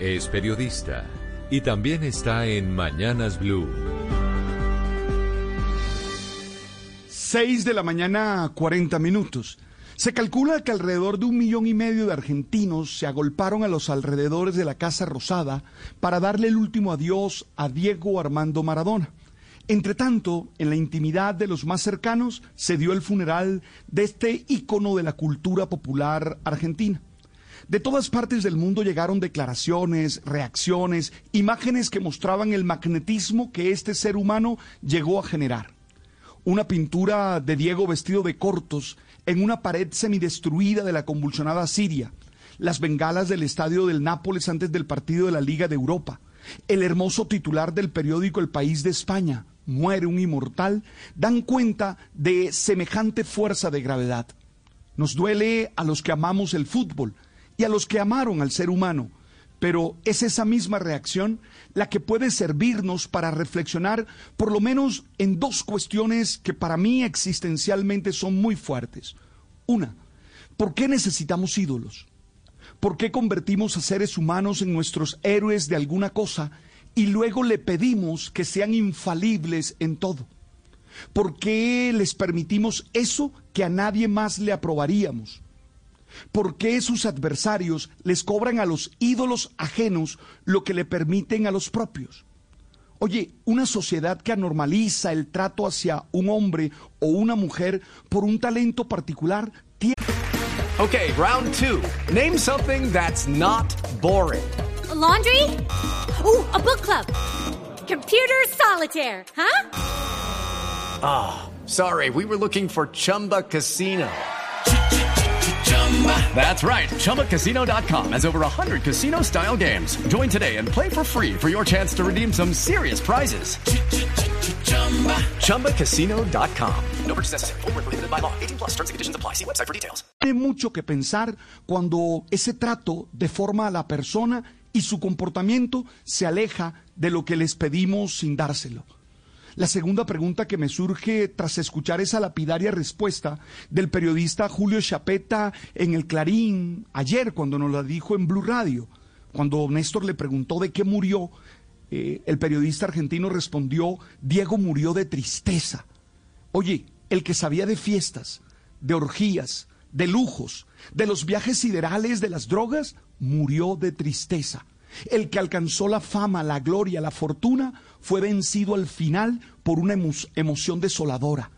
Es periodista y también está en Mañanas Blue. 6 de la mañana, 40 minutos. Se calcula que alrededor de un millón y medio de argentinos se agolparon a los alrededores de la Casa Rosada para darle el último adiós a Diego Armando Maradona. Entre tanto, en la intimidad de los más cercanos se dio el funeral de este ícono de la cultura popular argentina. De todas partes del mundo llegaron declaraciones, reacciones, imágenes que mostraban el magnetismo que este ser humano llegó a generar. Una pintura de Diego vestido de cortos en una pared semidestruida de la convulsionada Siria, las bengalas del estadio del Nápoles antes del partido de la Liga de Europa, el hermoso titular del periódico El País de España, muere un inmortal, dan cuenta de semejante fuerza de gravedad. Nos duele a los que amamos el fútbol y a los que amaron al ser humano, pero es esa misma reacción la que puede servirnos para reflexionar por lo menos en dos cuestiones que para mí existencialmente son muy fuertes. Una, ¿por qué necesitamos ídolos? ¿Por qué convertimos a seres humanos en nuestros héroes de alguna cosa y luego le pedimos que sean infalibles en todo? ¿Por qué les permitimos eso que a nadie más le aprobaríamos? ¿Por qué sus adversarios les cobran a los ídolos ajenos lo que le permiten a los propios? Oye, una sociedad que anormaliza el trato hacia un hombre o una mujer por un talento particular tiene... Okay, round two. Name something that's not boring. A laundry? Ooh, a book club. Computer solitaire, huh? Ah, oh, sorry, we were looking for Chumba Casino. That's right. ChumbaCasino.com has over 100 casino style games. Join today and play for free for your chance to redeem some serious prizes. ChumbaCasino.com. No purchase necessary. Full prohibited by law. 18 plus terms and conditions apply. See website for details. Tiene mucho que pensar cuando ese trato deforma a la persona y su comportamiento se aleja de lo que les pedimos sin dárselo. La segunda pregunta que me surge tras escuchar esa lapidaria respuesta del periodista Julio Chapeta en el Clarín ayer cuando nos la dijo en Blue Radio, cuando Néstor le preguntó de qué murió, eh, el periodista argentino respondió, Diego murió de tristeza. Oye, el que sabía de fiestas, de orgías, de lujos, de los viajes siderales, de las drogas, murió de tristeza. El que alcanzó la fama, la gloria, la fortuna, fue vencido al final por una emoción desoladora.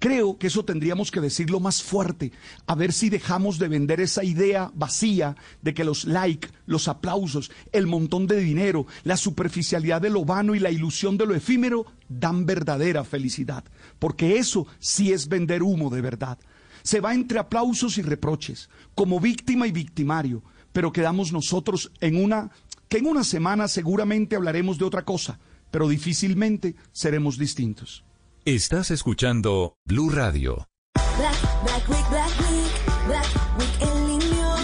Creo que eso tendríamos que decirlo más fuerte, a ver si dejamos de vender esa idea vacía de que los likes, los aplausos, el montón de dinero, la superficialidad de lo vano y la ilusión de lo efímero dan verdadera felicidad, porque eso sí es vender humo de verdad. Se va entre aplausos y reproches, como víctima y victimario, pero quedamos nosotros en una que en una semana seguramente hablaremos de otra cosa, pero difícilmente seremos distintos. Estás escuchando Blue Radio. Black, Black Week, Black Week, Black Week en línea.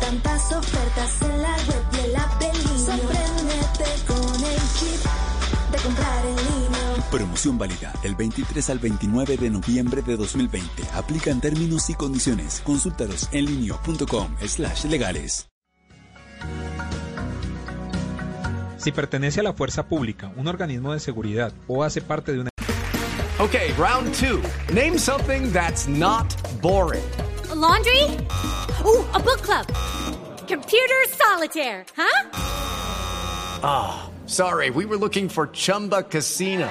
Tantas ofertas en Promoción válida del 23 al 29 de noviembre de 2020. Aplican términos y condiciones. Consúltalos en linio.com slash legales. Si pertenece a la fuerza pública, un organismo de seguridad o hace parte de una... Okay, round two. Name something that's not boring. A laundry? Ooh, a book club. Computer solitaire, huh? Ah, oh, sorry, we were looking for Chumba Casino.